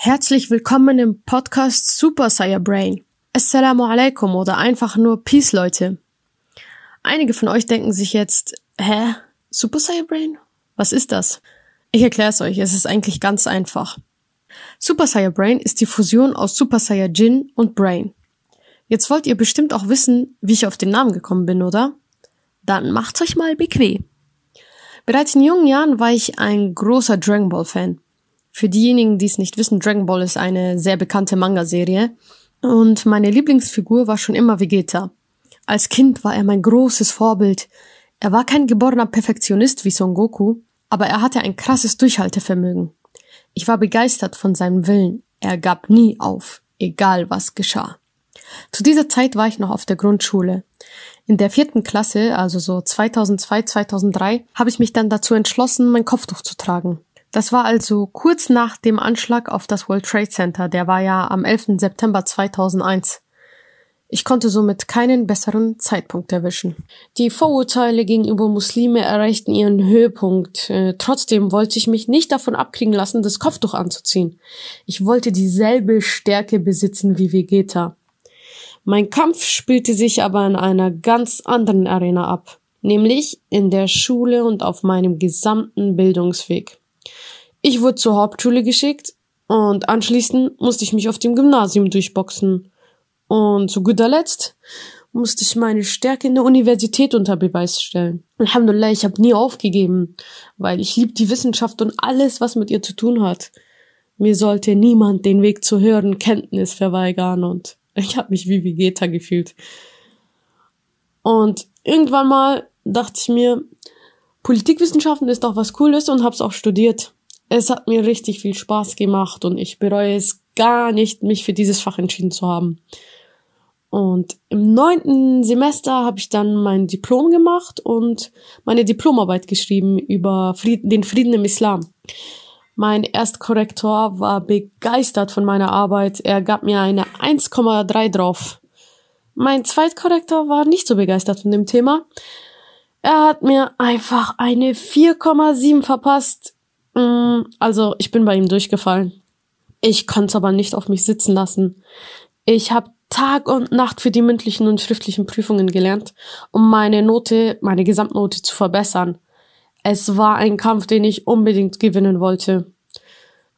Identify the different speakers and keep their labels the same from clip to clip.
Speaker 1: Herzlich willkommen im Podcast Super Saiyan Brain. Assalamu alaikum oder einfach nur Peace, Leute. Einige von euch denken sich jetzt, hä? Super Saiyan Brain? Was ist das? Ich erkläre es euch, es ist eigentlich ganz einfach. Super Saiyan Brain ist die Fusion aus Super Saiyan Jin und Brain. Jetzt wollt ihr bestimmt auch wissen, wie ich auf den Namen gekommen bin, oder? Dann macht's euch mal bequem. Bereits in jungen Jahren war ich ein großer Dragon Ball Fan. Für diejenigen, die es nicht wissen, Dragon Ball ist eine sehr bekannte Manga-Serie. Und meine Lieblingsfigur war schon immer Vegeta. Als Kind war er mein großes Vorbild. Er war kein geborener Perfektionist wie Son Goku, aber er hatte ein krasses Durchhaltevermögen. Ich war begeistert von seinem Willen. Er gab nie auf, egal was geschah. Zu dieser Zeit war ich noch auf der Grundschule. In der vierten Klasse, also so 2002, 2003, habe ich mich dann dazu entschlossen, mein Kopftuch zu tragen. Das war also kurz nach dem Anschlag auf das World Trade Center. Der war ja am 11. September 2001. Ich konnte somit keinen besseren Zeitpunkt erwischen. Die Vorurteile gegenüber Muslime erreichten ihren Höhepunkt. Äh, trotzdem wollte ich mich nicht davon abkriegen lassen, das Kopftuch anzuziehen. Ich wollte dieselbe Stärke besitzen wie Vegeta. Mein Kampf spielte sich aber in einer ganz anderen Arena ab, nämlich in der Schule und auf meinem gesamten Bildungsweg. Ich wurde zur Hauptschule geschickt und anschließend musste ich mich auf dem Gymnasium durchboxen. Und zu guter Letzt musste ich meine Stärke in der Universität unter Beweis stellen. Alhamdulillah, ich habe nie aufgegeben, weil ich liebe die Wissenschaft und alles, was mit ihr zu tun hat. Mir sollte niemand den Weg zur höheren Kenntnis verweigern und ich habe mich wie Vegeta gefühlt. Und irgendwann mal dachte ich mir, Politikwissenschaften ist doch was Cooles und hab's auch studiert. Es hat mir richtig viel Spaß gemacht und ich bereue es gar nicht, mich für dieses Fach entschieden zu haben. Und im neunten Semester habe ich dann mein Diplom gemacht und meine Diplomarbeit geschrieben über Frieden, den Frieden im Islam. Mein Erstkorrektor war begeistert von meiner Arbeit. Er gab mir eine 1,3 drauf. Mein Zweitkorrektor war nicht so begeistert von dem Thema. Er hat mir einfach eine 4,7 verpasst. Mm, also ich bin bei ihm durchgefallen. Ich konnte es aber nicht auf mich sitzen lassen. Ich habe Tag und Nacht für die mündlichen und schriftlichen Prüfungen gelernt, um meine Note, meine Gesamtnote zu verbessern. Es war ein Kampf, den ich unbedingt gewinnen wollte.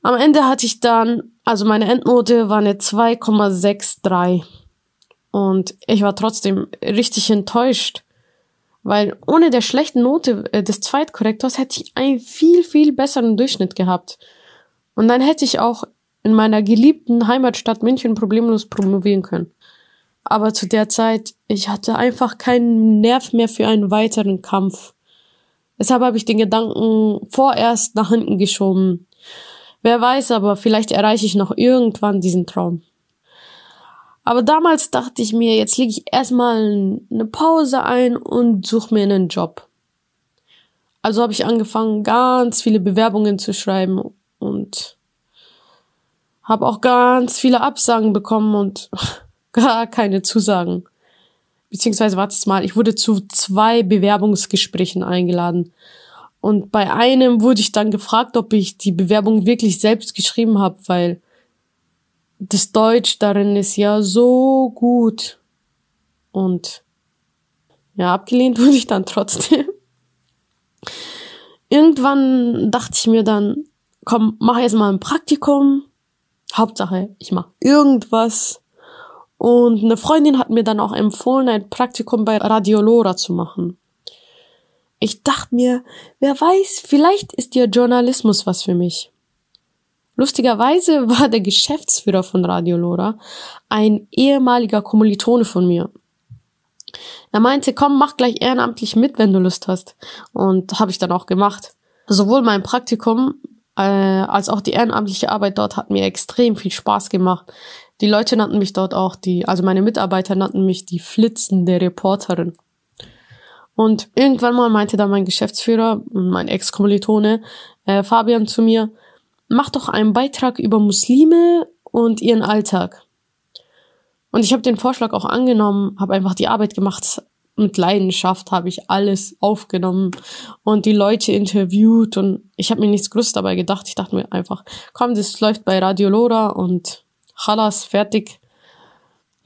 Speaker 1: Am Ende hatte ich dann, also meine Endnote war eine 2,63. Und ich war trotzdem richtig enttäuscht. Weil ohne der schlechten Note äh, des Zweitkorrektors hätte ich einen viel, viel besseren Durchschnitt gehabt. Und dann hätte ich auch in meiner geliebten Heimatstadt München problemlos promovieren können. Aber zu der Zeit, ich hatte einfach keinen Nerv mehr für einen weiteren Kampf. Deshalb habe ich den Gedanken vorerst nach hinten geschoben. Wer weiß aber, vielleicht erreiche ich noch irgendwann diesen Traum. Aber damals dachte ich mir, jetzt lege ich erstmal eine Pause ein und suche mir einen Job. Also habe ich angefangen, ganz viele Bewerbungen zu schreiben und habe auch ganz viele Absagen bekommen und gar keine Zusagen. Beziehungsweise, wartet mal, ich wurde zu zwei Bewerbungsgesprächen eingeladen. Und bei einem wurde ich dann gefragt, ob ich die Bewerbung wirklich selbst geschrieben habe, weil das Deutsch darin ist ja so gut. Und ja, abgelehnt wurde ich dann trotzdem. Irgendwann dachte ich mir dann, komm, mach erst mal ein Praktikum. Hauptsache, ich mach irgendwas. Und eine Freundin hat mir dann auch empfohlen, ein Praktikum bei Radiolora zu machen. Ich dachte mir, wer weiß, vielleicht ist ja Journalismus was für mich. Lustigerweise war der Geschäftsführer von Radio Lora ein ehemaliger Kommilitone von mir. Er meinte, komm, mach gleich ehrenamtlich mit, wenn du Lust hast. Und habe ich dann auch gemacht. Sowohl mein Praktikum äh, als auch die ehrenamtliche Arbeit dort hat mir extrem viel Spaß gemacht. Die Leute nannten mich dort auch die, also meine Mitarbeiter nannten mich die flitzende Reporterin. Und irgendwann mal meinte dann mein Geschäftsführer, mein Ex-Kommilitone, äh, Fabian zu mir, mach doch einen Beitrag über Muslime und ihren Alltag. Und ich habe den Vorschlag auch angenommen, habe einfach die Arbeit gemacht. mit Leidenschaft habe ich alles aufgenommen und die Leute interviewt und ich habe mir nichts Größtes dabei gedacht. Ich dachte mir einfach, komm, das läuft bei Radio Lora und Chalas, fertig.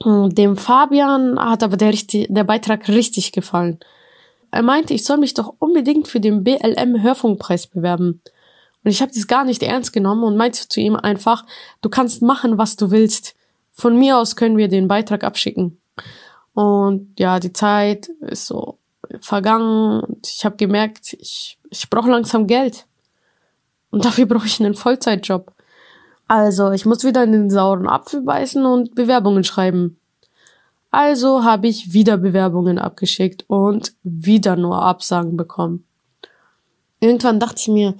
Speaker 1: Dem Fabian hat aber der, der Beitrag richtig gefallen. Er meinte, ich soll mich doch unbedingt für den BLM Hörfunkpreis bewerben. Und ich habe das gar nicht ernst genommen und meinte zu ihm einfach, du kannst machen, was du willst. Von mir aus können wir den Beitrag abschicken. Und ja, die Zeit ist so vergangen und ich habe gemerkt, ich, ich brauche langsam Geld. Und dafür brauche ich einen Vollzeitjob. Also, ich muss wieder in den sauren Apfel beißen und Bewerbungen schreiben. Also habe ich wieder Bewerbungen abgeschickt und wieder nur Absagen bekommen. Irgendwann dachte ich mir,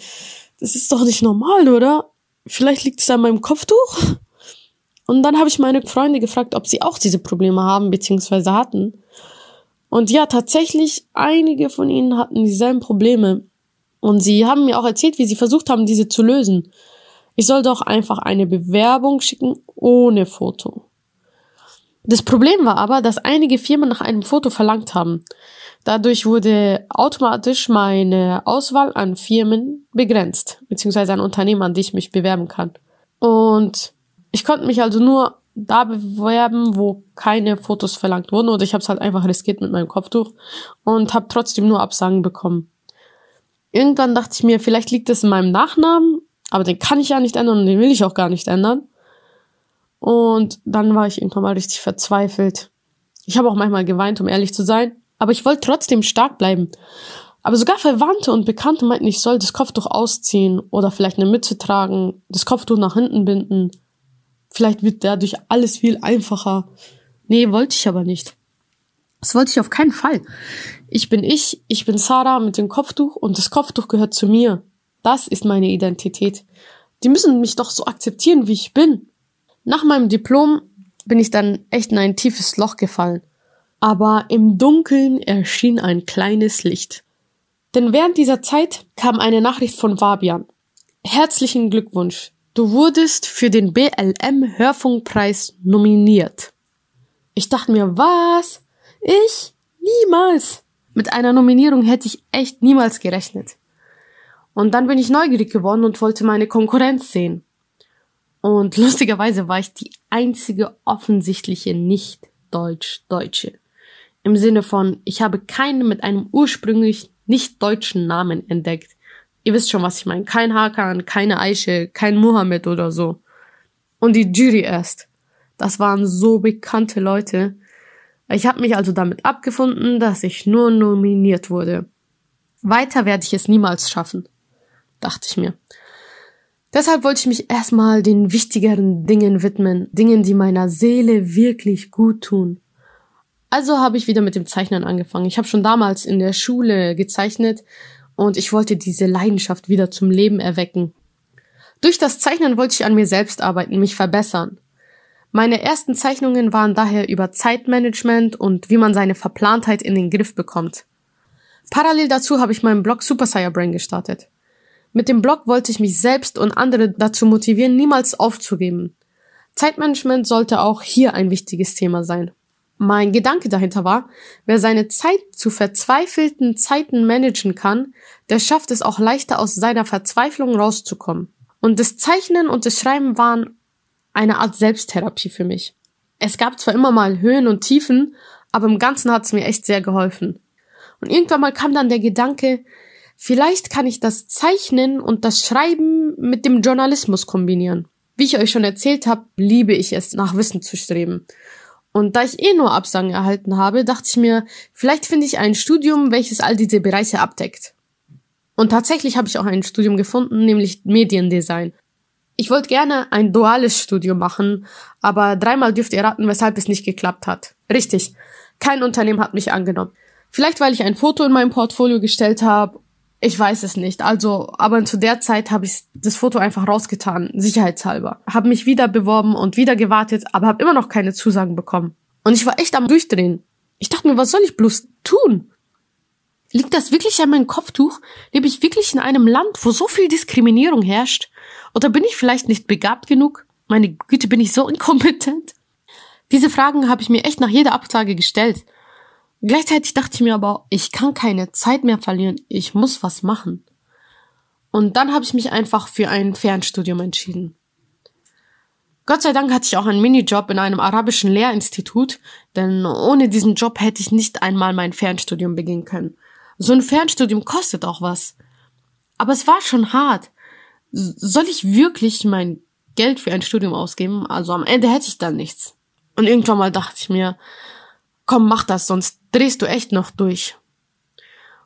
Speaker 1: das ist doch nicht normal, oder? Vielleicht liegt es an meinem Kopftuch? Und dann habe ich meine Freunde gefragt, ob sie auch diese Probleme haben bzw. hatten. Und ja, tatsächlich, einige von ihnen hatten dieselben Probleme. Und sie haben mir auch erzählt, wie sie versucht haben, diese zu lösen. Ich soll doch einfach eine Bewerbung schicken ohne Foto. Das Problem war aber, dass einige Firmen nach einem Foto verlangt haben. Dadurch wurde automatisch meine Auswahl an Firmen begrenzt, beziehungsweise an Unternehmen, an die ich mich bewerben kann. Und ich konnte mich also nur da bewerben, wo keine Fotos verlangt wurden oder ich habe es halt einfach riskiert mit meinem Kopftuch und habe trotzdem nur Absagen bekommen. Irgendwann dachte ich mir, vielleicht liegt es in meinem Nachnamen, aber den kann ich ja nicht ändern und den will ich auch gar nicht ändern. Und dann war ich irgendwann mal richtig verzweifelt. Ich habe auch manchmal geweint, um ehrlich zu sein, aber ich wollte trotzdem stark bleiben. Aber sogar Verwandte und Bekannte meinten, ich soll das Kopftuch ausziehen oder vielleicht eine Mütze tragen, das Kopftuch nach hinten binden. Vielleicht wird dadurch alles viel einfacher. Nee, wollte ich aber nicht. Das wollte ich auf keinen Fall. Ich bin ich, ich bin Sarah mit dem Kopftuch und das Kopftuch gehört zu mir. Das ist meine Identität. Die müssen mich doch so akzeptieren, wie ich bin. Nach meinem Diplom bin ich dann echt in ein tiefes Loch gefallen. Aber im Dunkeln erschien ein kleines Licht. Denn während dieser Zeit kam eine Nachricht von Fabian. Herzlichen Glückwunsch. Du wurdest für den BLM Hörfunkpreis nominiert. Ich dachte mir, was? Ich? Niemals. Mit einer Nominierung hätte ich echt niemals gerechnet. Und dann bin ich neugierig geworden und wollte meine Konkurrenz sehen. Und lustigerweise war ich die einzige offensichtliche Nicht-Deutsch-Deutsche. Im Sinne von, ich habe keinen mit einem ursprünglich nicht deutschen Namen entdeckt. Ihr wisst schon, was ich meine. Kein Hakan, keine Aische, kein Mohammed oder so. Und die Jury erst. Das waren so bekannte Leute. Ich habe mich also damit abgefunden, dass ich nur nominiert wurde. Weiter werde ich es niemals schaffen, dachte ich mir. Deshalb wollte ich mich erstmal den wichtigeren Dingen widmen, Dingen, die meiner Seele wirklich gut tun. Also habe ich wieder mit dem Zeichnen angefangen. Ich habe schon damals in der Schule gezeichnet und ich wollte diese Leidenschaft wieder zum Leben erwecken. Durch das Zeichnen wollte ich an mir selbst arbeiten, mich verbessern. Meine ersten Zeichnungen waren daher über Zeitmanagement und wie man seine Verplantheit in den Griff bekommt. Parallel dazu habe ich meinen Blog Super Saiyan Brain gestartet. Mit dem Blog wollte ich mich selbst und andere dazu motivieren, niemals aufzugeben. Zeitmanagement sollte auch hier ein wichtiges Thema sein. Mein Gedanke dahinter war, wer seine Zeit zu verzweifelten Zeiten managen kann, der schafft es auch leichter aus seiner Verzweiflung rauszukommen. Und das Zeichnen und das Schreiben waren eine Art Selbsttherapie für mich. Es gab zwar immer mal Höhen und Tiefen, aber im Ganzen hat es mir echt sehr geholfen. Und irgendwann mal kam dann der Gedanke, vielleicht kann ich das Zeichnen und das Schreiben mit dem Journalismus kombinieren. Wie ich euch schon erzählt habe, liebe ich es, nach Wissen zu streben. Und da ich eh nur Absagen erhalten habe, dachte ich mir, vielleicht finde ich ein Studium, welches all diese Bereiche abdeckt. Und tatsächlich habe ich auch ein Studium gefunden, nämlich Mediendesign. Ich wollte gerne ein duales Studium machen, aber dreimal dürft ihr raten, weshalb es nicht geklappt hat. Richtig, kein Unternehmen hat mich angenommen. Vielleicht weil ich ein Foto in meinem Portfolio gestellt habe ich weiß es nicht. Also, aber zu der Zeit habe ich das Foto einfach rausgetan, sicherheitshalber. Habe mich wieder beworben und wieder gewartet, aber habe immer noch keine Zusagen bekommen. Und ich war echt am Durchdrehen. Ich dachte mir, was soll ich bloß tun? Liegt das wirklich an meinem Kopftuch? Lebe ich wirklich in einem Land, wo so viel Diskriminierung herrscht? Oder bin ich vielleicht nicht begabt genug? Meine Güte, bin ich so inkompetent? Diese Fragen habe ich mir echt nach jeder Absage gestellt. Gleichzeitig dachte ich mir aber, ich kann keine Zeit mehr verlieren, ich muss was machen. Und dann habe ich mich einfach für ein Fernstudium entschieden. Gott sei Dank hatte ich auch einen Minijob in einem arabischen Lehrinstitut, denn ohne diesen Job hätte ich nicht einmal mein Fernstudium beginnen können. So ein Fernstudium kostet auch was. Aber es war schon hart. Soll ich wirklich mein Geld für ein Studium ausgeben? Also am Ende hätte ich dann nichts. Und irgendwann mal dachte ich mir, komm, mach das, sonst drehst du echt noch durch.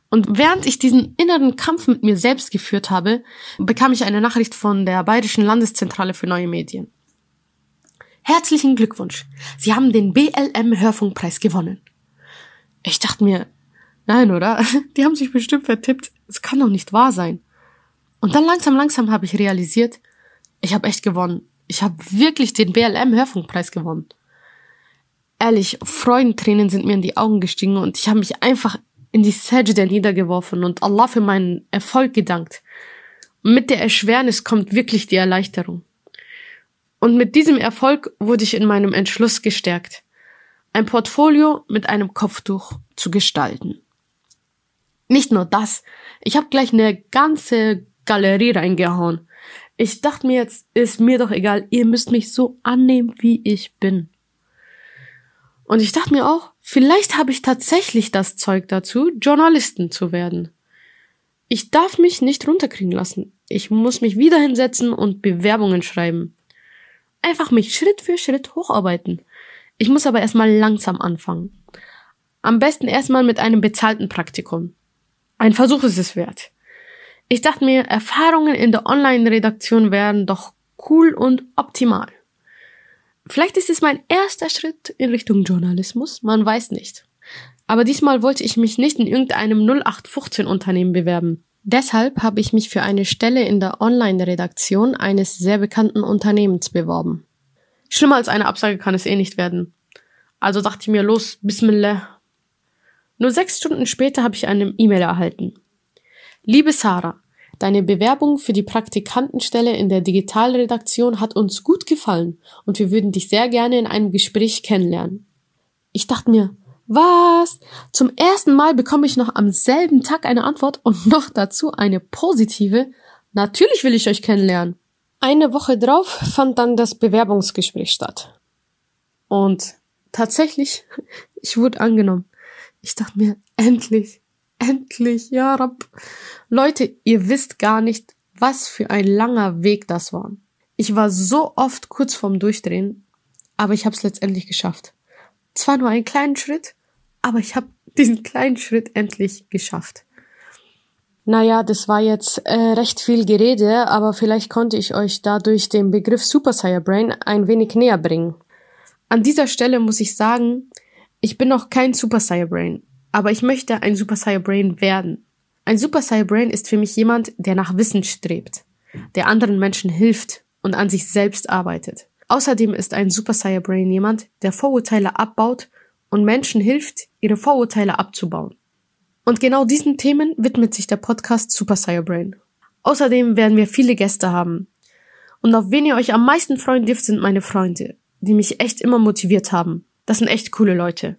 Speaker 1: Und während ich diesen inneren Kampf mit mir selbst geführt habe, bekam ich eine Nachricht von der Bayerischen Landeszentrale für neue Medien. Herzlichen Glückwunsch. Sie haben den BLM Hörfunkpreis gewonnen. Ich dachte mir, nein, oder? Die haben sich bestimmt vertippt. Es kann doch nicht wahr sein. Und dann langsam, langsam habe ich realisiert, ich habe echt gewonnen. Ich habe wirklich den BLM Hörfunkpreis gewonnen. Ehrlich, Freudentränen sind mir in die Augen gestiegen und ich habe mich einfach in die Sajda niedergeworfen und Allah für meinen Erfolg gedankt. Und mit der Erschwernis kommt wirklich die Erleichterung. Und mit diesem Erfolg wurde ich in meinem Entschluss gestärkt, ein Portfolio mit einem Kopftuch zu gestalten. Nicht nur das, ich habe gleich eine ganze Galerie reingehauen. Ich dachte mir jetzt, ist mir doch egal, ihr müsst mich so annehmen, wie ich bin. Und ich dachte mir auch, vielleicht habe ich tatsächlich das Zeug dazu, Journalisten zu werden. Ich darf mich nicht runterkriegen lassen. Ich muss mich wieder hinsetzen und Bewerbungen schreiben. Einfach mich Schritt für Schritt hocharbeiten. Ich muss aber erstmal langsam anfangen. Am besten erstmal mit einem bezahlten Praktikum. Ein Versuch ist es wert. Ich dachte mir, Erfahrungen in der Online-Redaktion wären doch cool und optimal. Vielleicht ist es mein erster Schritt in Richtung Journalismus, man weiß nicht. Aber diesmal wollte ich mich nicht in irgendeinem 0815 Unternehmen bewerben. Deshalb habe ich mich für eine Stelle in der Online-Redaktion eines sehr bekannten Unternehmens beworben. Schlimmer als eine Absage kann es eh nicht werden. Also dachte ich mir, los, Bismillah. Nur sechs Stunden später habe ich eine E-Mail erhalten. Liebe Sarah, deine Bewerbung für die Praktikantenstelle in der Digitalredaktion hat uns gut gefallen und wir würden dich sehr gerne in einem Gespräch kennenlernen. Ich dachte mir, was? Zum ersten Mal bekomme ich noch am selben Tag eine Antwort und noch dazu eine positive. Natürlich will ich euch kennenlernen. Eine Woche drauf fand dann das Bewerbungsgespräch statt. Und tatsächlich, ich wurde angenommen. Ich dachte mir, endlich, endlich, ja, Rab. Leute, ihr wisst gar nicht, was für ein langer Weg das war. Ich war so oft kurz vorm Durchdrehen, aber ich habe es letztendlich geschafft. Zwar nur einen kleinen Schritt, aber ich habe diesen kleinen Schritt endlich geschafft. Naja, das war jetzt äh, recht viel Gerede, aber vielleicht konnte ich euch dadurch den Begriff Super Saiyan Brain ein wenig näher bringen. An dieser Stelle muss ich sagen, ich bin noch kein Super Saiyan Brain, aber ich möchte ein Super Saiyan Brain werden. Ein Super Saiyan Brain ist für mich jemand, der nach Wissen strebt, der anderen Menschen hilft und an sich selbst arbeitet. Außerdem ist ein Super Saiyan Brain jemand, der Vorurteile abbaut und Menschen hilft, ihre Vorurteile abzubauen. Und genau diesen Themen widmet sich der Podcast Super Saiyan Brain. Außerdem werden wir viele Gäste haben. Und auf wen ihr euch am meisten freuen dürft, sind meine Freunde, die mich echt immer motiviert haben. Das sind echt coole Leute.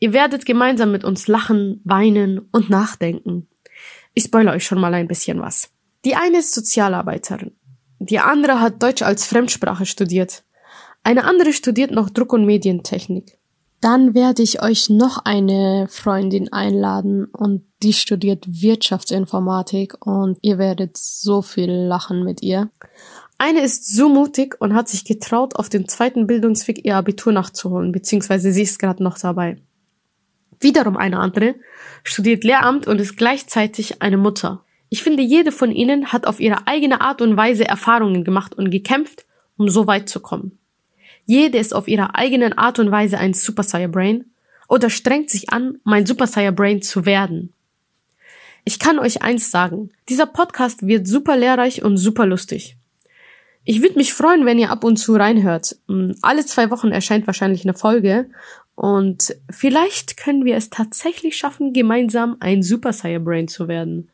Speaker 1: Ihr werdet gemeinsam mit uns lachen, weinen und nachdenken. Ich spoilere euch schon mal ein bisschen was. Die eine ist Sozialarbeiterin. Die andere hat Deutsch als Fremdsprache studiert. Eine andere studiert noch Druck- und Medientechnik. Dann werde ich euch noch eine Freundin einladen und die studiert Wirtschaftsinformatik und ihr werdet so viel lachen mit ihr. Eine ist so mutig und hat sich getraut, auf dem zweiten Bildungsweg ihr Abitur nachzuholen, beziehungsweise sie ist gerade noch dabei. Wiederum eine andere studiert Lehramt und ist gleichzeitig eine Mutter. Ich finde, jede von ihnen hat auf ihre eigene Art und Weise Erfahrungen gemacht und gekämpft, um so weit zu kommen. Jede ist auf ihre eigenen Art und Weise ein Super Saiyan Brain oder strengt sich an, mein Super Saiyan Brain zu werden. Ich kann euch eins sagen, dieser Podcast wird super lehrreich und super lustig. Ich würde mich freuen, wenn ihr ab und zu reinhört. Hm, alle zwei Wochen erscheint wahrscheinlich eine Folge und vielleicht können wir es tatsächlich schaffen, gemeinsam ein Super Saiyan Brain zu werden.